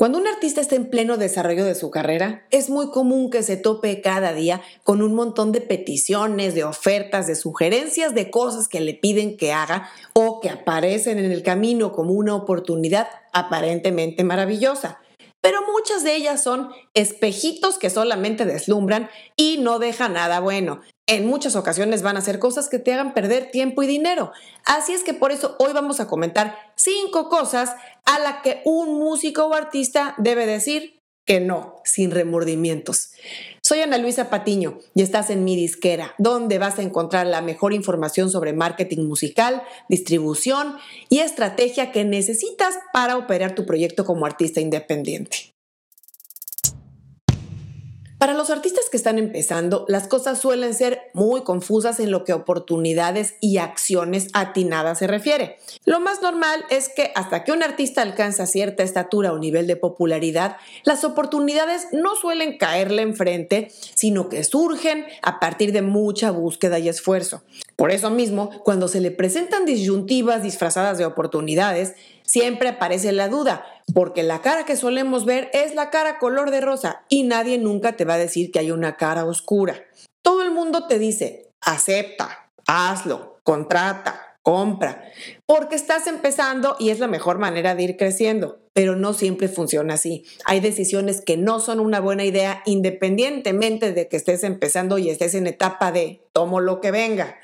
Cuando un artista está en pleno desarrollo de su carrera, es muy común que se tope cada día con un montón de peticiones, de ofertas, de sugerencias, de cosas que le piden que haga o que aparecen en el camino como una oportunidad aparentemente maravillosa. Pero muchas de ellas son espejitos que solamente deslumbran y no dejan nada bueno en muchas ocasiones van a ser cosas que te hagan perder tiempo y dinero. Así es que por eso hoy vamos a comentar cinco cosas a las que un músico o artista debe decir que no, sin remordimientos. Soy Ana Luisa Patiño y estás en mi disquera, donde vas a encontrar la mejor información sobre marketing musical, distribución y estrategia que necesitas para operar tu proyecto como artista independiente. Para los artistas que están empezando, las cosas suelen ser muy confusas en lo que oportunidades y acciones atinadas se refiere. Lo más normal es que hasta que un artista alcanza cierta estatura o nivel de popularidad, las oportunidades no suelen caerle enfrente, sino que surgen a partir de mucha búsqueda y esfuerzo. Por eso mismo, cuando se le presentan disyuntivas disfrazadas de oportunidades, siempre aparece la duda, porque la cara que solemos ver es la cara color de rosa y nadie nunca te va a decir que hay una cara oscura. Todo el mundo te dice, acepta, hazlo, contrata, compra, porque estás empezando y es la mejor manera de ir creciendo, pero no siempre funciona así. Hay decisiones que no son una buena idea independientemente de que estés empezando y estés en etapa de tomo lo que venga.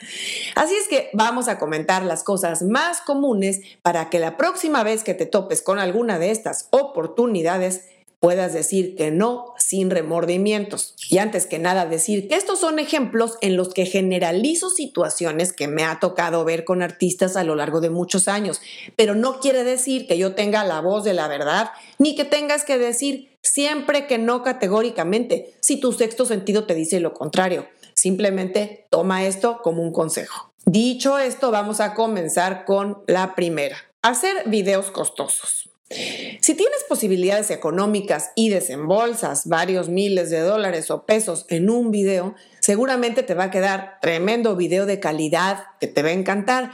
Así es que vamos a comentar las cosas más comunes para que la próxima vez que te topes con alguna de estas oportunidades, puedas decir que no sin remordimientos. Y antes que nada decir que estos son ejemplos en los que generalizo situaciones que me ha tocado ver con artistas a lo largo de muchos años, pero no quiere decir que yo tenga la voz de la verdad, ni que tengas que decir siempre que no categóricamente, si tu sexto sentido te dice lo contrario. Simplemente toma esto como un consejo. Dicho esto, vamos a comenzar con la primera. Hacer videos costosos. Si tienes posibilidades económicas y desembolsas varios miles de dólares o pesos en un video, seguramente te va a quedar tremendo video de calidad que te va a encantar.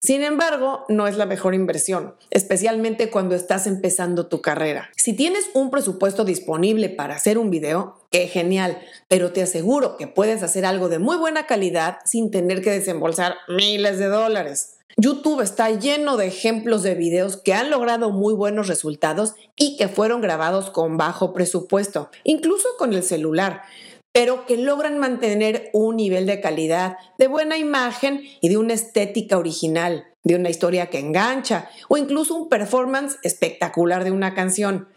Sin embargo, no es la mejor inversión, especialmente cuando estás empezando tu carrera. Si tienes un presupuesto disponible para hacer un video, qué genial, pero te aseguro que puedes hacer algo de muy buena calidad sin tener que desembolsar miles de dólares. YouTube está lleno de ejemplos de videos que han logrado muy buenos resultados y que fueron grabados con bajo presupuesto, incluso con el celular, pero que logran mantener un nivel de calidad, de buena imagen y de una estética original, de una historia que engancha o incluso un performance espectacular de una canción.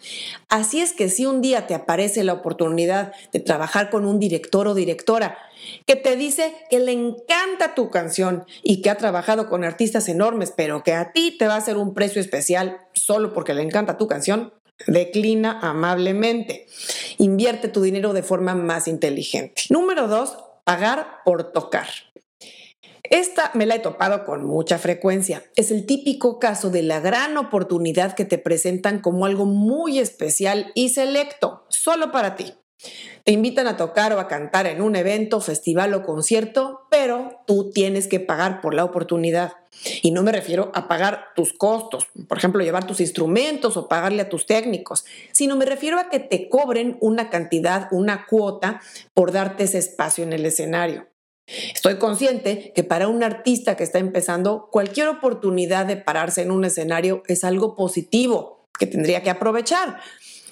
Así es que si un día te aparece la oportunidad de trabajar con un director o directora, que te dice que le encanta tu canción y que ha trabajado con artistas enormes, pero que a ti te va a hacer un precio especial solo porque le encanta tu canción, declina amablemente. Invierte tu dinero de forma más inteligente. Número dos, pagar por tocar. Esta me la he topado con mucha frecuencia. Es el típico caso de la gran oportunidad que te presentan como algo muy especial y selecto, solo para ti. Te invitan a tocar o a cantar en un evento, festival o concierto, pero tú tienes que pagar por la oportunidad. Y no me refiero a pagar tus costos, por ejemplo, llevar tus instrumentos o pagarle a tus técnicos, sino me refiero a que te cobren una cantidad, una cuota por darte ese espacio en el escenario. Estoy consciente que para un artista que está empezando, cualquier oportunidad de pararse en un escenario es algo positivo que tendría que aprovechar.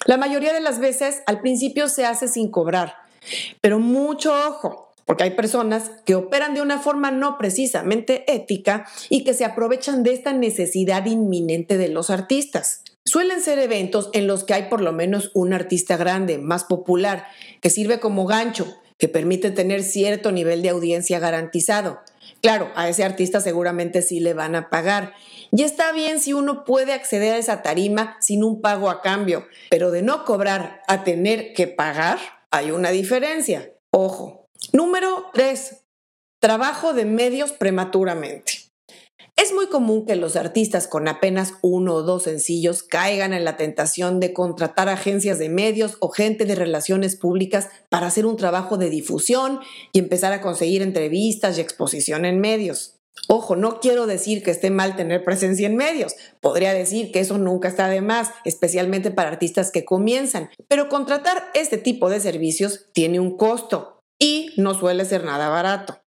La mayoría de las veces al principio se hace sin cobrar, pero mucho ojo, porque hay personas que operan de una forma no precisamente ética y que se aprovechan de esta necesidad inminente de los artistas. Suelen ser eventos en los que hay por lo menos un artista grande, más popular, que sirve como gancho, que permite tener cierto nivel de audiencia garantizado. Claro, a ese artista seguramente sí le van a pagar y está bien si uno puede acceder a esa tarima sin un pago a cambio, pero de no cobrar a tener que pagar, hay una diferencia. Ojo. Número 3. Trabajo de medios prematuramente. Es muy común que los artistas con apenas uno o dos sencillos caigan en la tentación de contratar agencias de medios o gente de relaciones públicas para hacer un trabajo de difusión y empezar a conseguir entrevistas y exposición en medios. Ojo, no quiero decir que esté mal tener presencia en medios. Podría decir que eso nunca está de más, especialmente para artistas que comienzan. Pero contratar este tipo de servicios tiene un costo y no suele ser nada barato.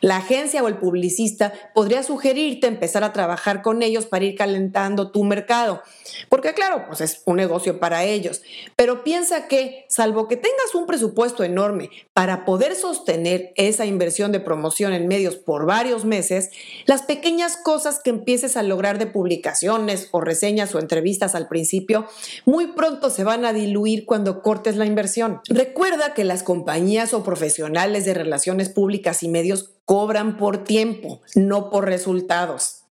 La agencia o el publicista podría sugerirte empezar a trabajar con ellos para ir calentando tu mercado, porque claro, pues es un negocio para ellos, pero piensa que, salvo que tengas un presupuesto enorme para poder sostener esa inversión de promoción en medios por varios meses, las pequeñas cosas que empieces a lograr de publicaciones o reseñas o entrevistas al principio, muy pronto se van a diluir cuando cortes la inversión. Recuerda que las compañías o profesionales de relaciones públicas y medios cobran por tiempo, no por resultados.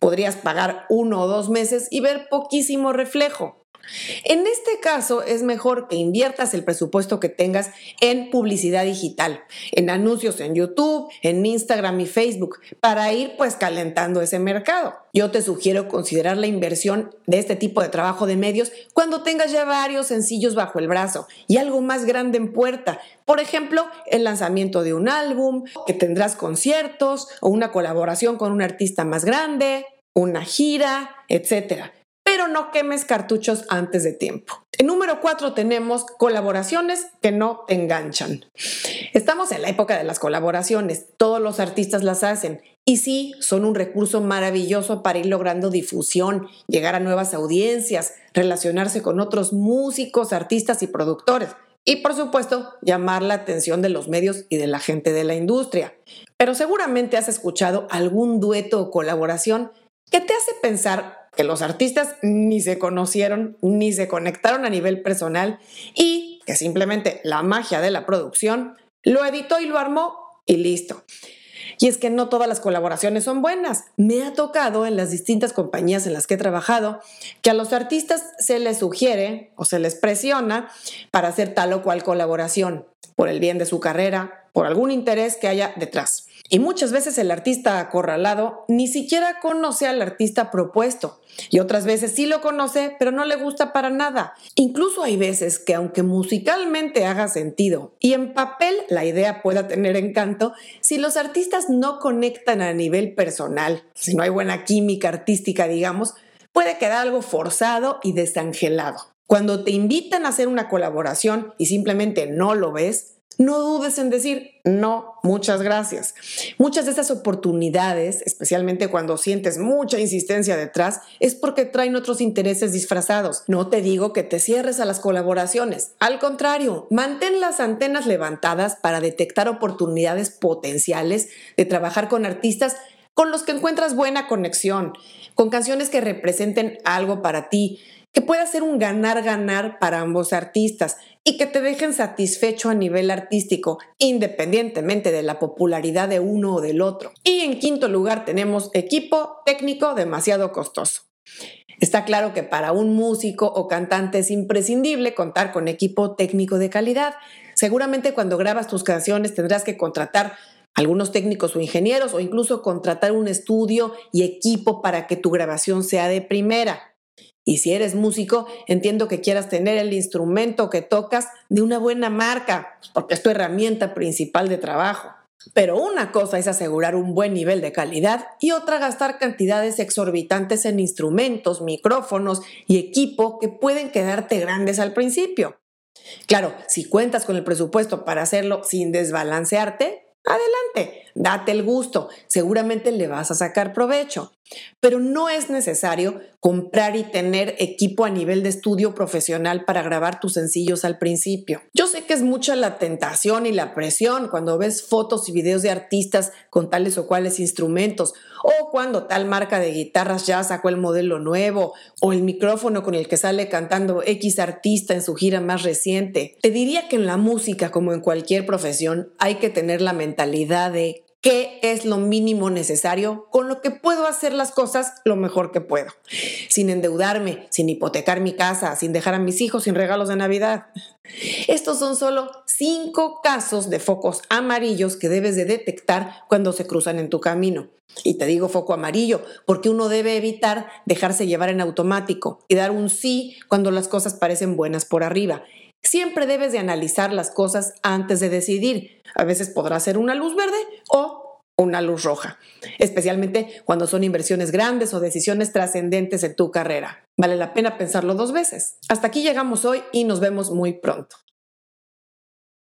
Podrías pagar uno o dos meses y ver poquísimo reflejo. En este caso es mejor que inviertas el presupuesto que tengas en publicidad digital, en anuncios en YouTube, en Instagram y Facebook, para ir pues calentando ese mercado. Yo te sugiero considerar la inversión de este tipo de trabajo de medios cuando tengas ya varios sencillos bajo el brazo y algo más grande en puerta. Por ejemplo, el lanzamiento de un álbum, que tendrás conciertos o una colaboración con un artista más grande, una gira, etcétera pero no quemes cartuchos antes de tiempo. En número 4 tenemos colaboraciones que no enganchan. Estamos en la época de las colaboraciones, todos los artistas las hacen y sí, son un recurso maravilloso para ir logrando difusión, llegar a nuevas audiencias, relacionarse con otros músicos, artistas y productores. Y por supuesto, llamar la atención de los medios y de la gente de la industria. Pero seguramente has escuchado algún dueto o colaboración que te hace pensar que los artistas ni se conocieron, ni se conectaron a nivel personal y que simplemente la magia de la producción lo editó y lo armó y listo. Y es que no todas las colaboraciones son buenas. Me ha tocado en las distintas compañías en las que he trabajado que a los artistas se les sugiere o se les presiona para hacer tal o cual colaboración, por el bien de su carrera, por algún interés que haya detrás. Y muchas veces el artista acorralado ni siquiera conoce al artista propuesto. Y otras veces sí lo conoce, pero no le gusta para nada. Incluso hay veces que aunque musicalmente haga sentido y en papel la idea pueda tener encanto, si los artistas no conectan a nivel personal, si no hay buena química artística, digamos, puede quedar algo forzado y desangelado. Cuando te invitan a hacer una colaboración y simplemente no lo ves, no dudes en decir no, muchas gracias. Muchas de esas oportunidades, especialmente cuando sientes mucha insistencia detrás, es porque traen otros intereses disfrazados. No te digo que te cierres a las colaboraciones. Al contrario, mantén las antenas levantadas para detectar oportunidades potenciales de trabajar con artistas con los que encuentras buena conexión, con canciones que representen algo para ti, que pueda ser un ganar-ganar para ambos artistas y que te dejen satisfecho a nivel artístico, independientemente de la popularidad de uno o del otro. Y en quinto lugar tenemos equipo técnico demasiado costoso. Está claro que para un músico o cantante es imprescindible contar con equipo técnico de calidad. Seguramente cuando grabas tus canciones tendrás que contratar algunos técnicos o ingenieros o incluso contratar un estudio y equipo para que tu grabación sea de primera. Y si eres músico, entiendo que quieras tener el instrumento que tocas de una buena marca, porque es tu herramienta principal de trabajo. Pero una cosa es asegurar un buen nivel de calidad y otra gastar cantidades exorbitantes en instrumentos, micrófonos y equipo que pueden quedarte grandes al principio. Claro, si cuentas con el presupuesto para hacerlo sin desbalancearte, adelante, date el gusto, seguramente le vas a sacar provecho. Pero no es necesario comprar y tener equipo a nivel de estudio profesional para grabar tus sencillos al principio. Yo sé que es mucha la tentación y la presión cuando ves fotos y videos de artistas con tales o cuales instrumentos, o cuando tal marca de guitarras ya sacó el modelo nuevo, o el micrófono con el que sale cantando X artista en su gira más reciente. Te diría que en la música, como en cualquier profesión, hay que tener la mentalidad de qué es lo mínimo necesario con lo que puedo hacer las cosas lo mejor que puedo, sin endeudarme, sin hipotecar mi casa, sin dejar a mis hijos sin regalos de Navidad. Estos son solo cinco casos de focos amarillos que debes de detectar cuando se cruzan en tu camino. Y te digo foco amarillo porque uno debe evitar dejarse llevar en automático y dar un sí cuando las cosas parecen buenas por arriba Siempre debes de analizar las cosas antes de decidir. A veces podrá ser una luz verde o una luz roja, especialmente cuando son inversiones grandes o decisiones trascendentes en tu carrera. Vale la pena pensarlo dos veces. Hasta aquí llegamos hoy y nos vemos muy pronto.